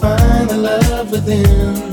find the love within.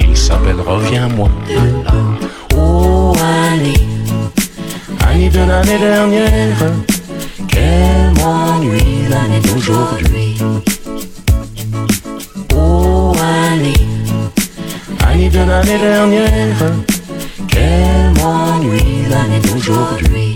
il s'appelle Reviens-moi. Oh Annie, Annie de l'année dernière, qu'elle m'ennuie l'année d'aujourd'hui. Oh Annie, Annie de l'année dernière, qu'elle m'ennuie l'année d'aujourd'hui.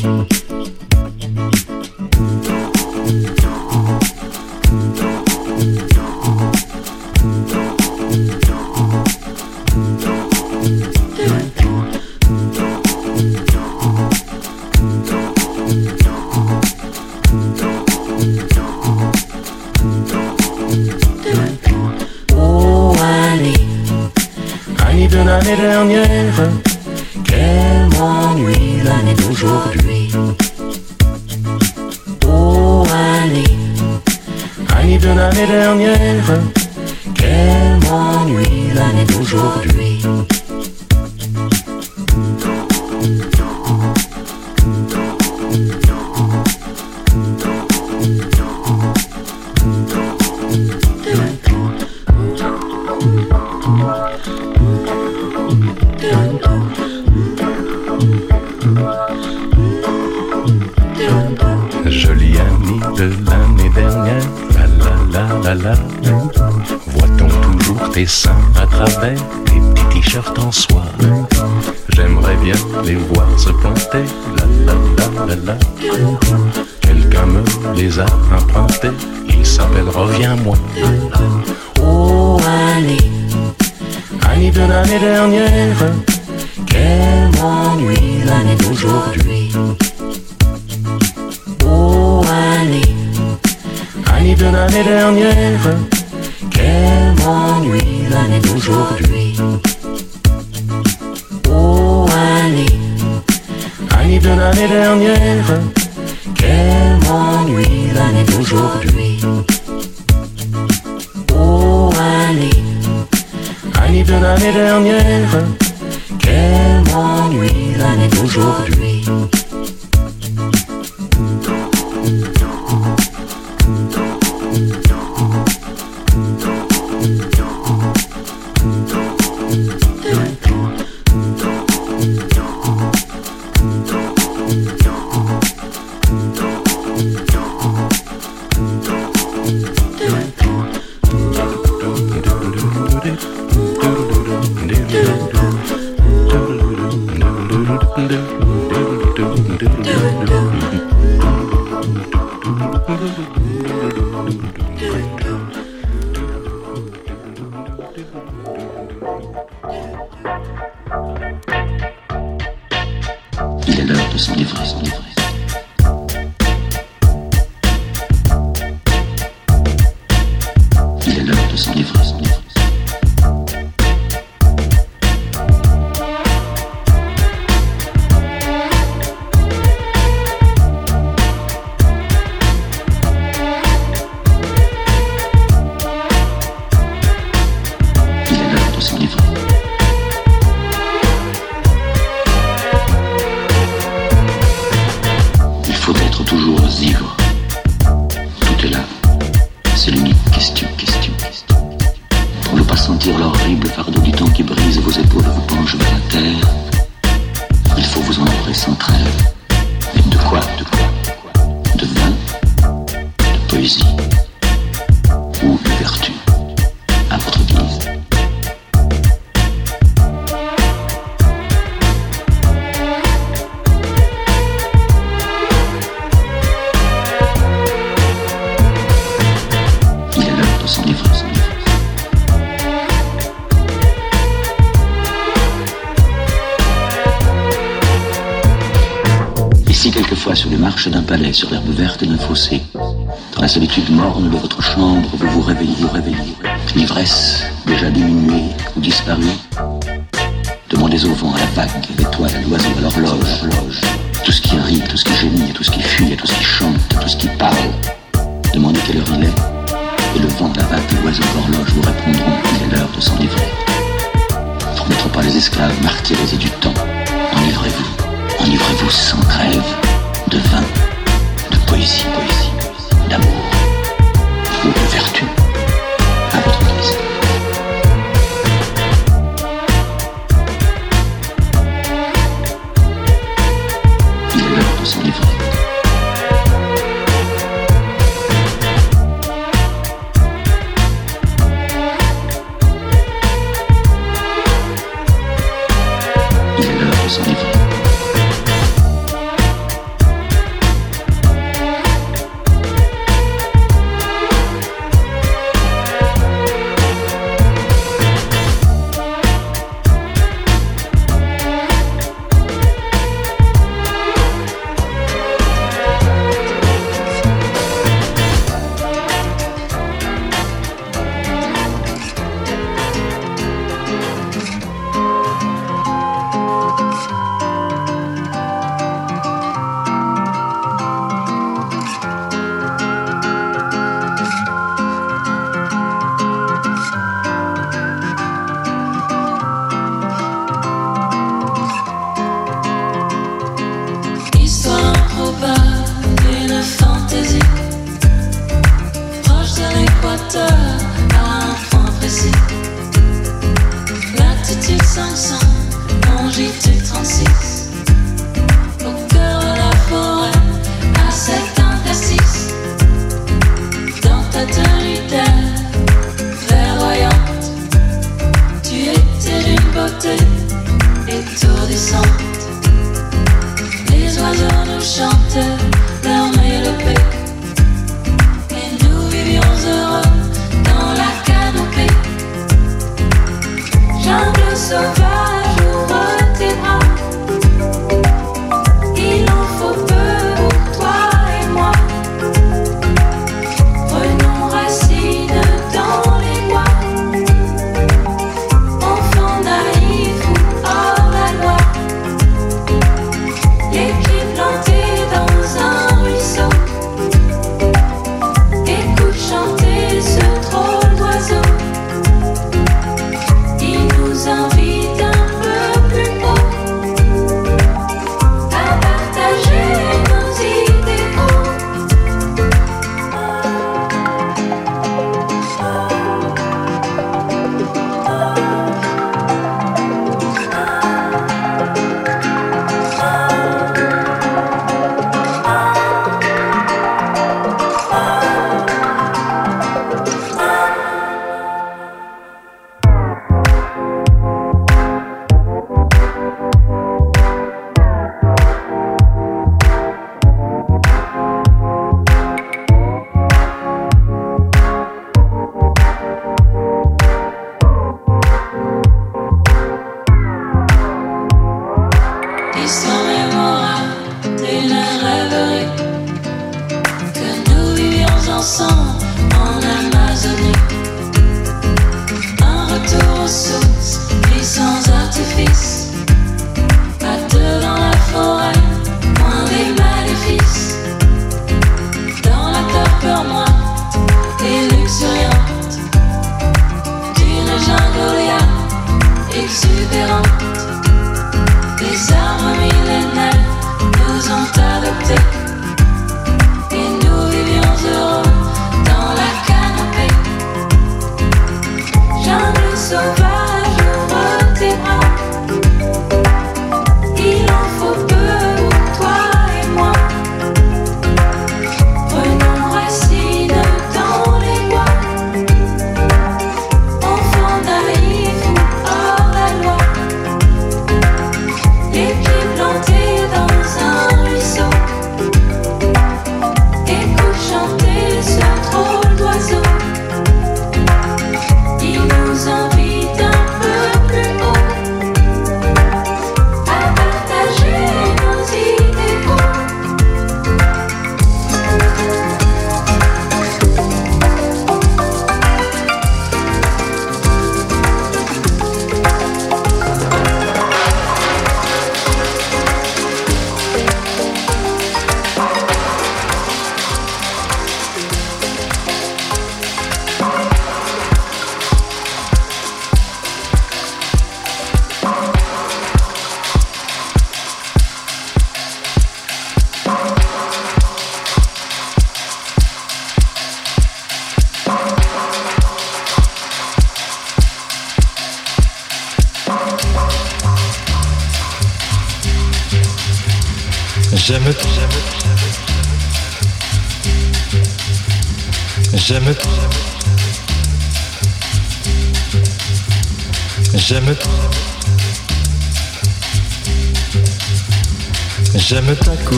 L'attitude 500, longitude 36.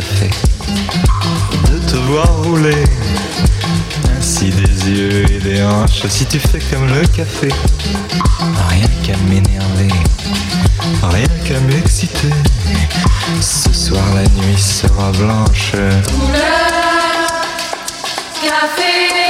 ça fait de te voir rouler ainsi des yeux et des hanches. Si tu fais comme le café, rien qu'à m'énerver, rien qu'à m'exciter. Ce soir la nuit sera blanche. Couleur café,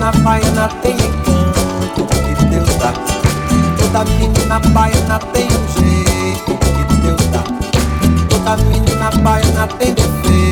menina baiana tem encanto que Deus dá. Toda menina baiana tem um jeito que Deus dá. Toda menina baiana tem defeito.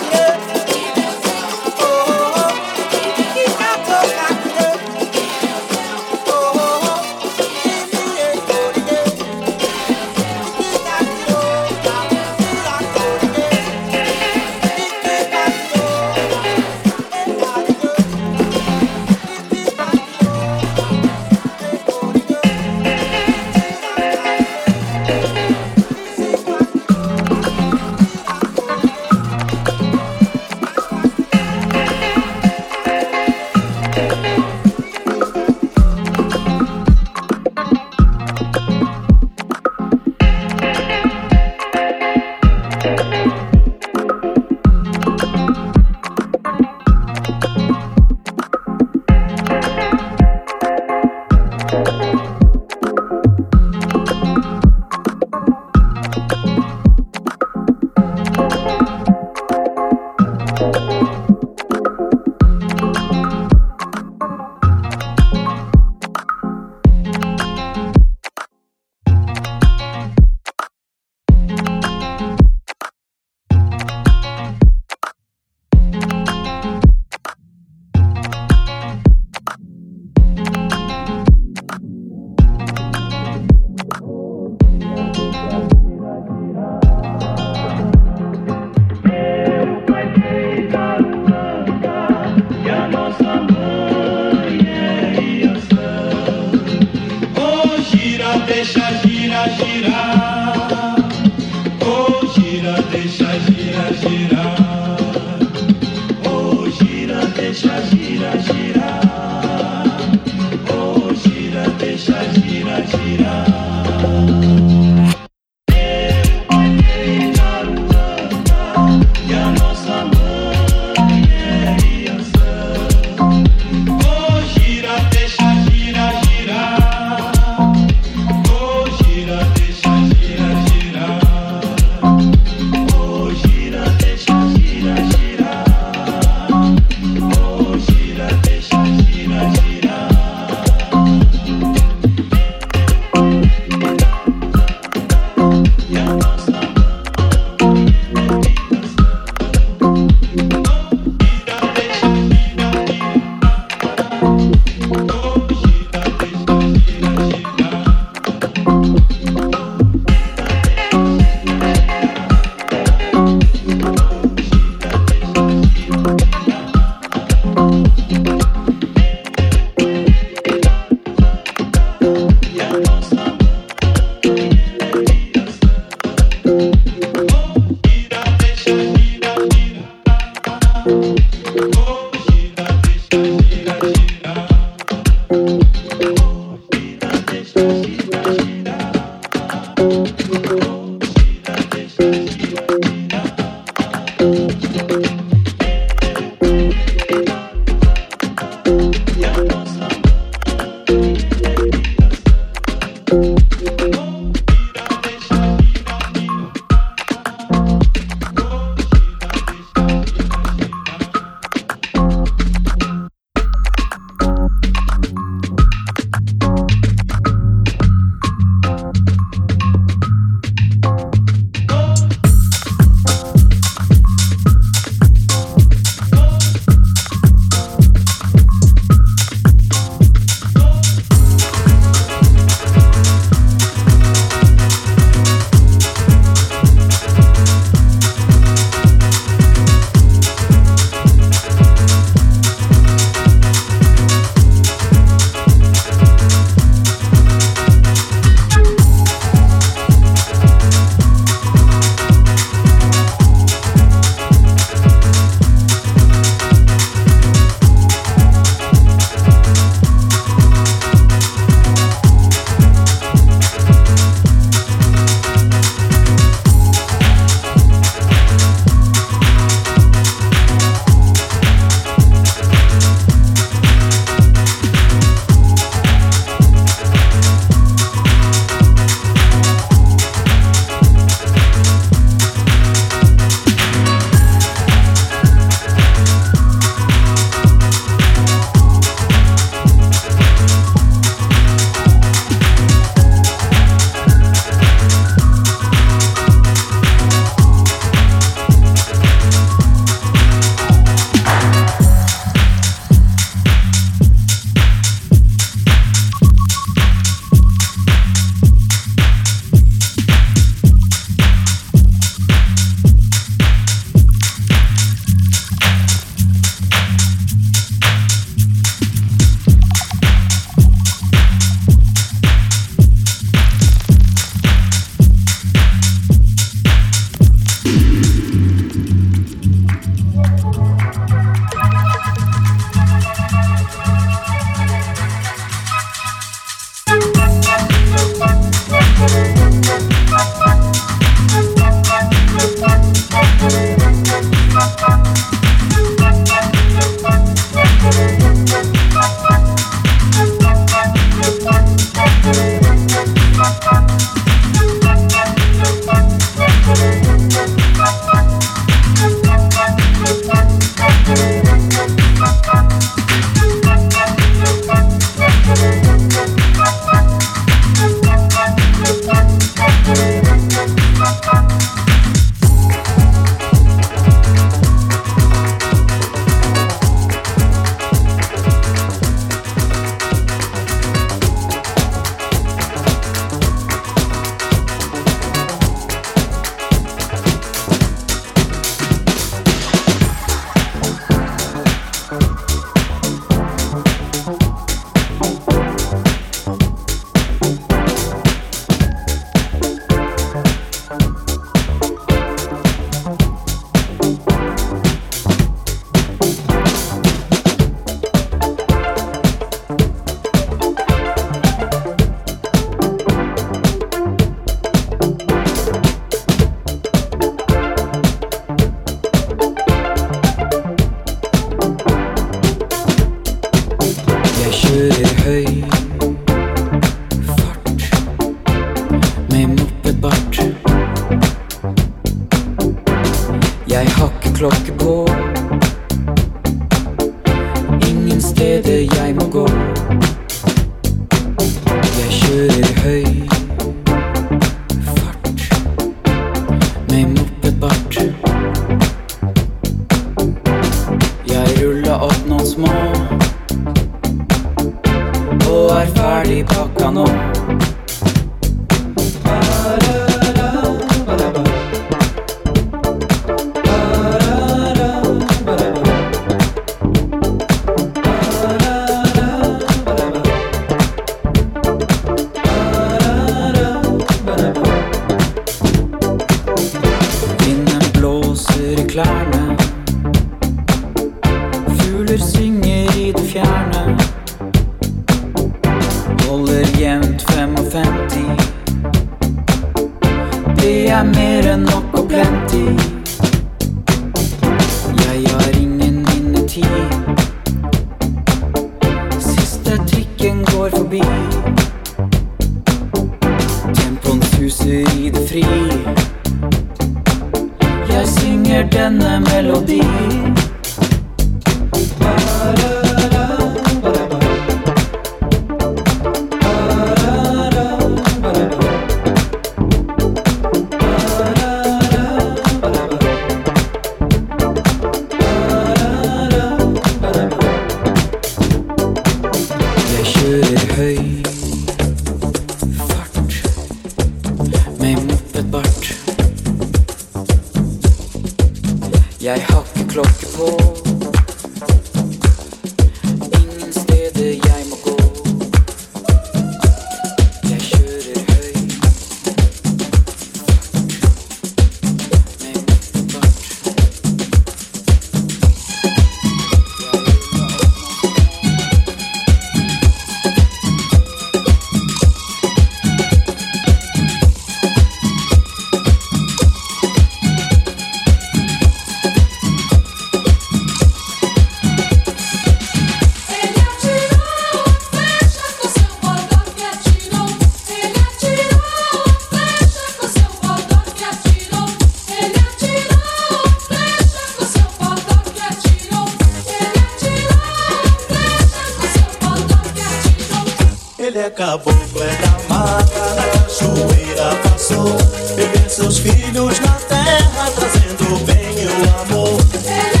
Ele é caboclo, é da mata, na cachoeira passou. Beber seus filhos na terra, trazendo o bem e o amor. Ele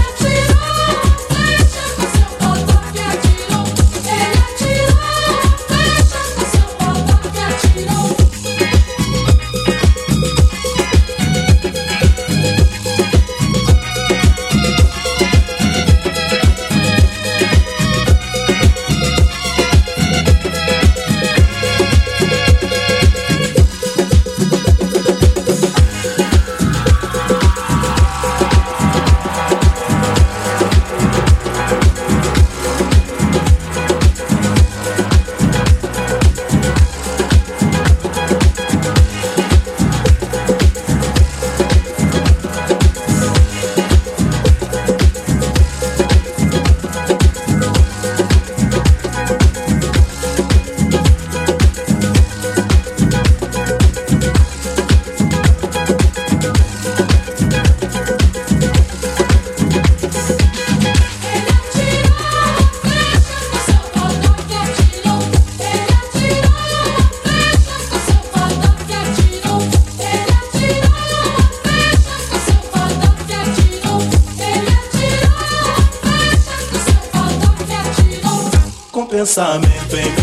besame, baby.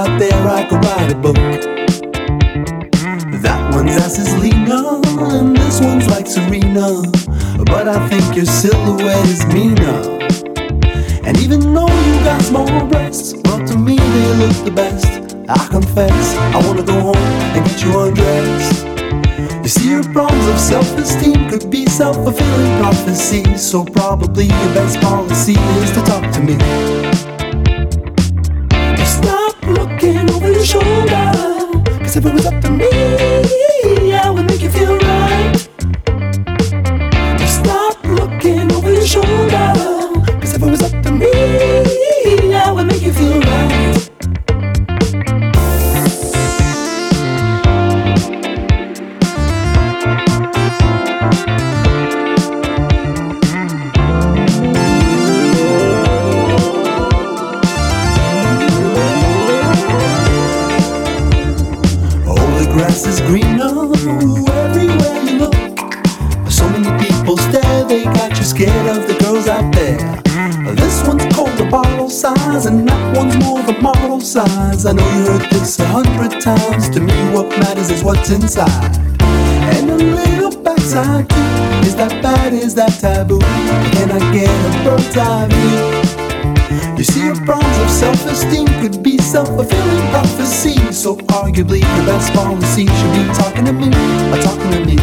Out there I could write a book. That one's ass is leaner, and this one's like Serena. But I think your silhouette is meaner. And even though you got small breasts, well to me they look the best. I confess, I wanna go home and get you undressed. You see, your problems of self-esteem could be self-fulfilling prophecies. So probably your best policy is to talk to me. Shoulder, cause if it was up to me, I would make you feel I know you heard this a hundred times. To me, what matters is what's inside. And a little backside too. Is that bad? Is that taboo? Can I get a bird's eye view? You see, your problems of self-esteem could be self-fulfilling prophecy. So arguably, your best policy should be talking to me, talking to me.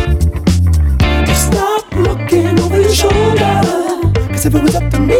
Stop looking over your shoulder, cause if it was up to me,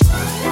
I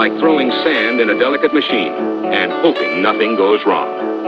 like throwing sand in a delicate machine and hoping nothing goes wrong.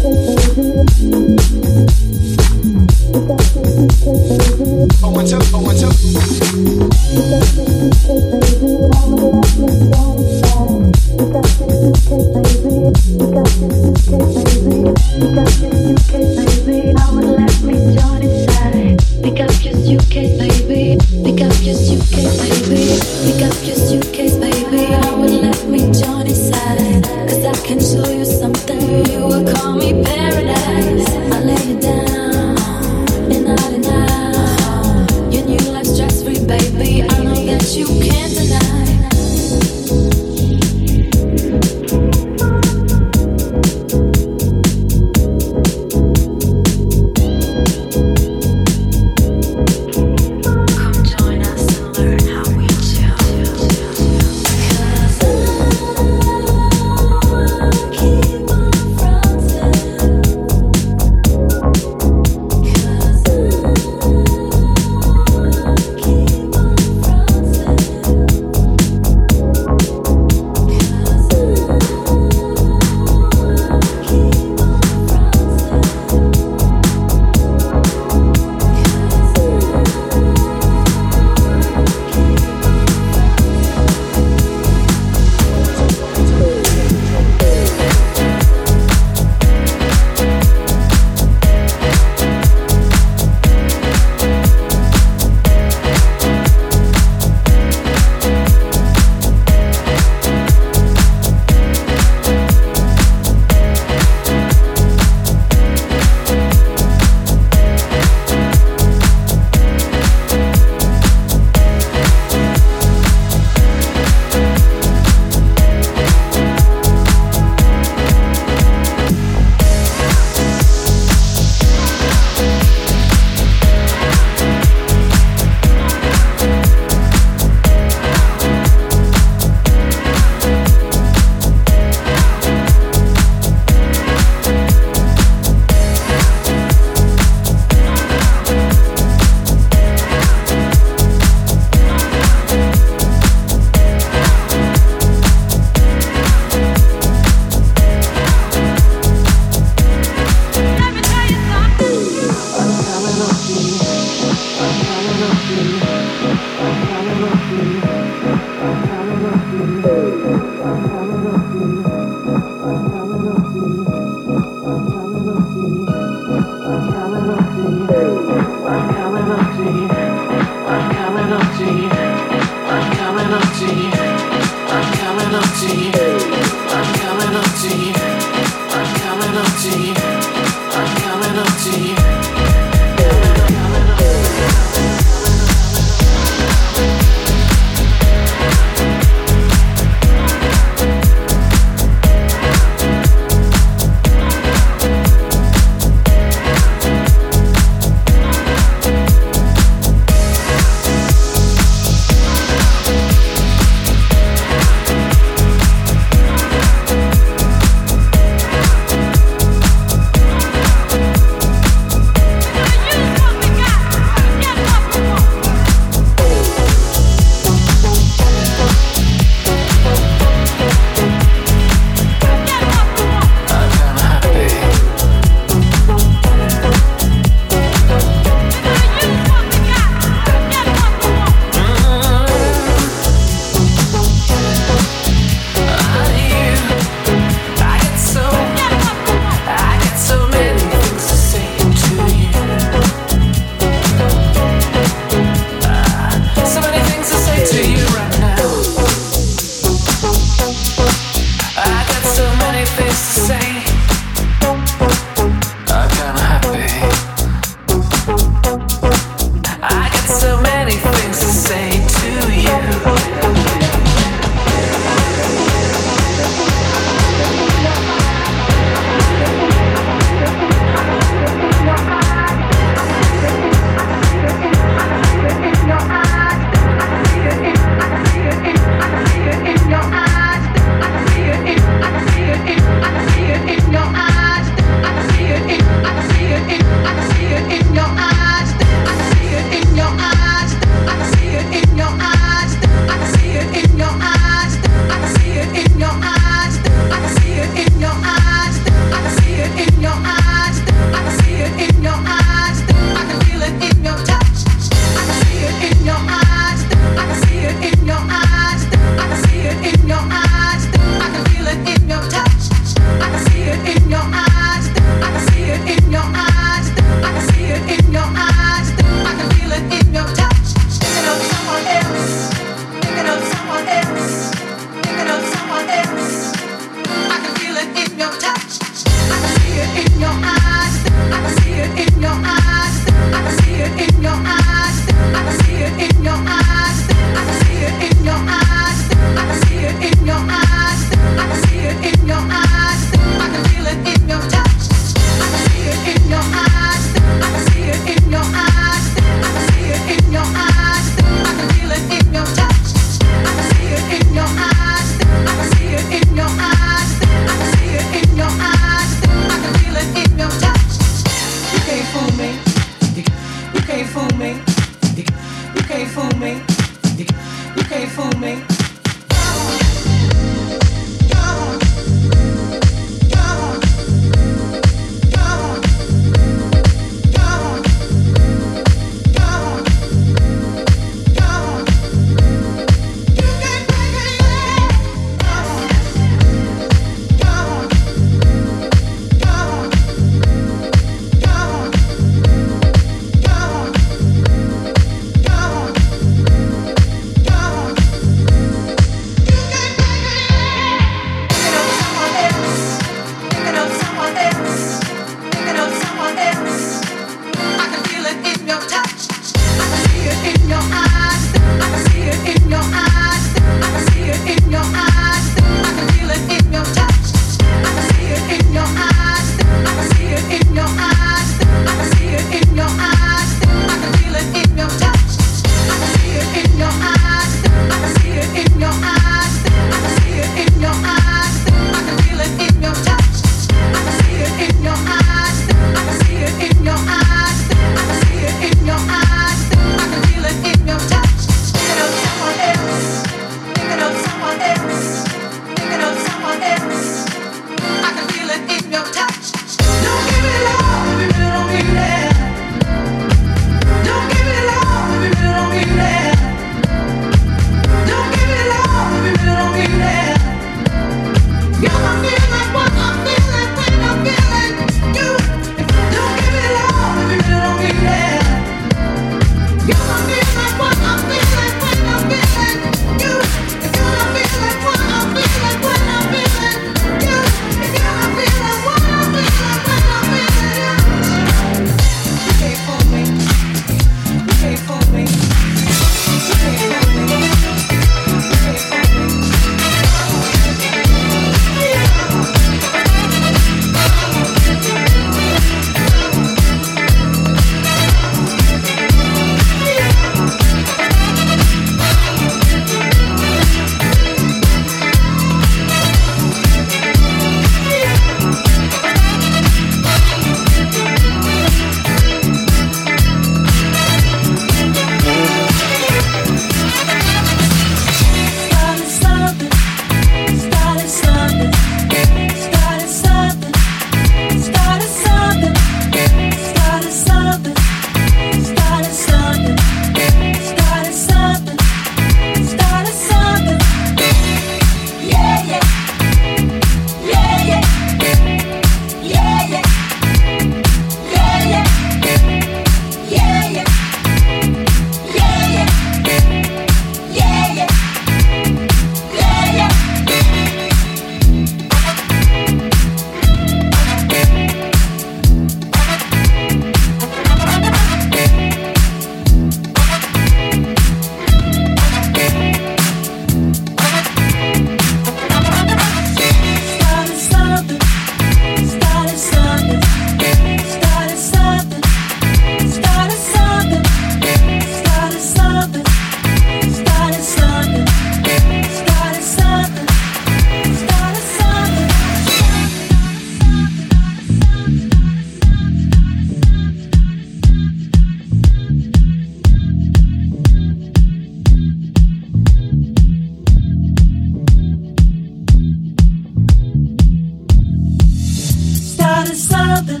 Started something,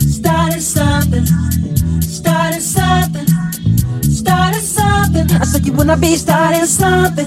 started something, started something, started something. I said you wanna be starting something.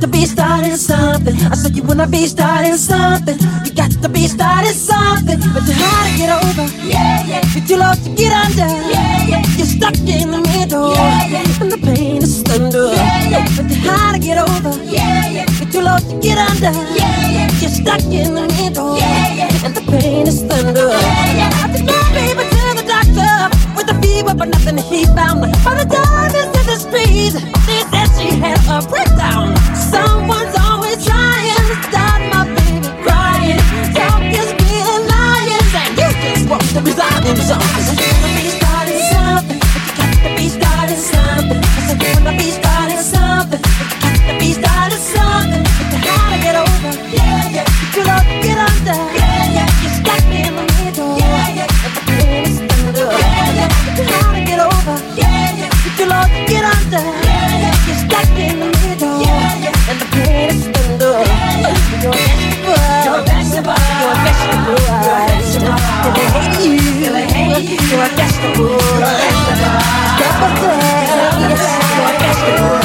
You to be starting something. I said you wanna be starting something. You got to be starting something. But you're hard to get over. Yeah, yeah. You're too low to get under. Yeah, yeah. You're stuck in the middle. Yeah, yeah. And the pain is thunder. Yeah, yeah. But you're hard to get over. Yeah, yeah. You're too low to get under. Yeah, yeah. You're stuck in the middle. Yeah, yeah. And the pain is thunder. Yeah, yeah. I took my baby to the doctor with a fever, but nothing he found. By the time the she said she had a breakdown. Someone's always trying to stop my baby crying. Talk is being lying, and you just want to resign in something. I said, you wanna be starting something, but you got to be starting something. I said, you wanna be starting something, but you got to be starting You're a guest of wood. Get the You're a guest of wood.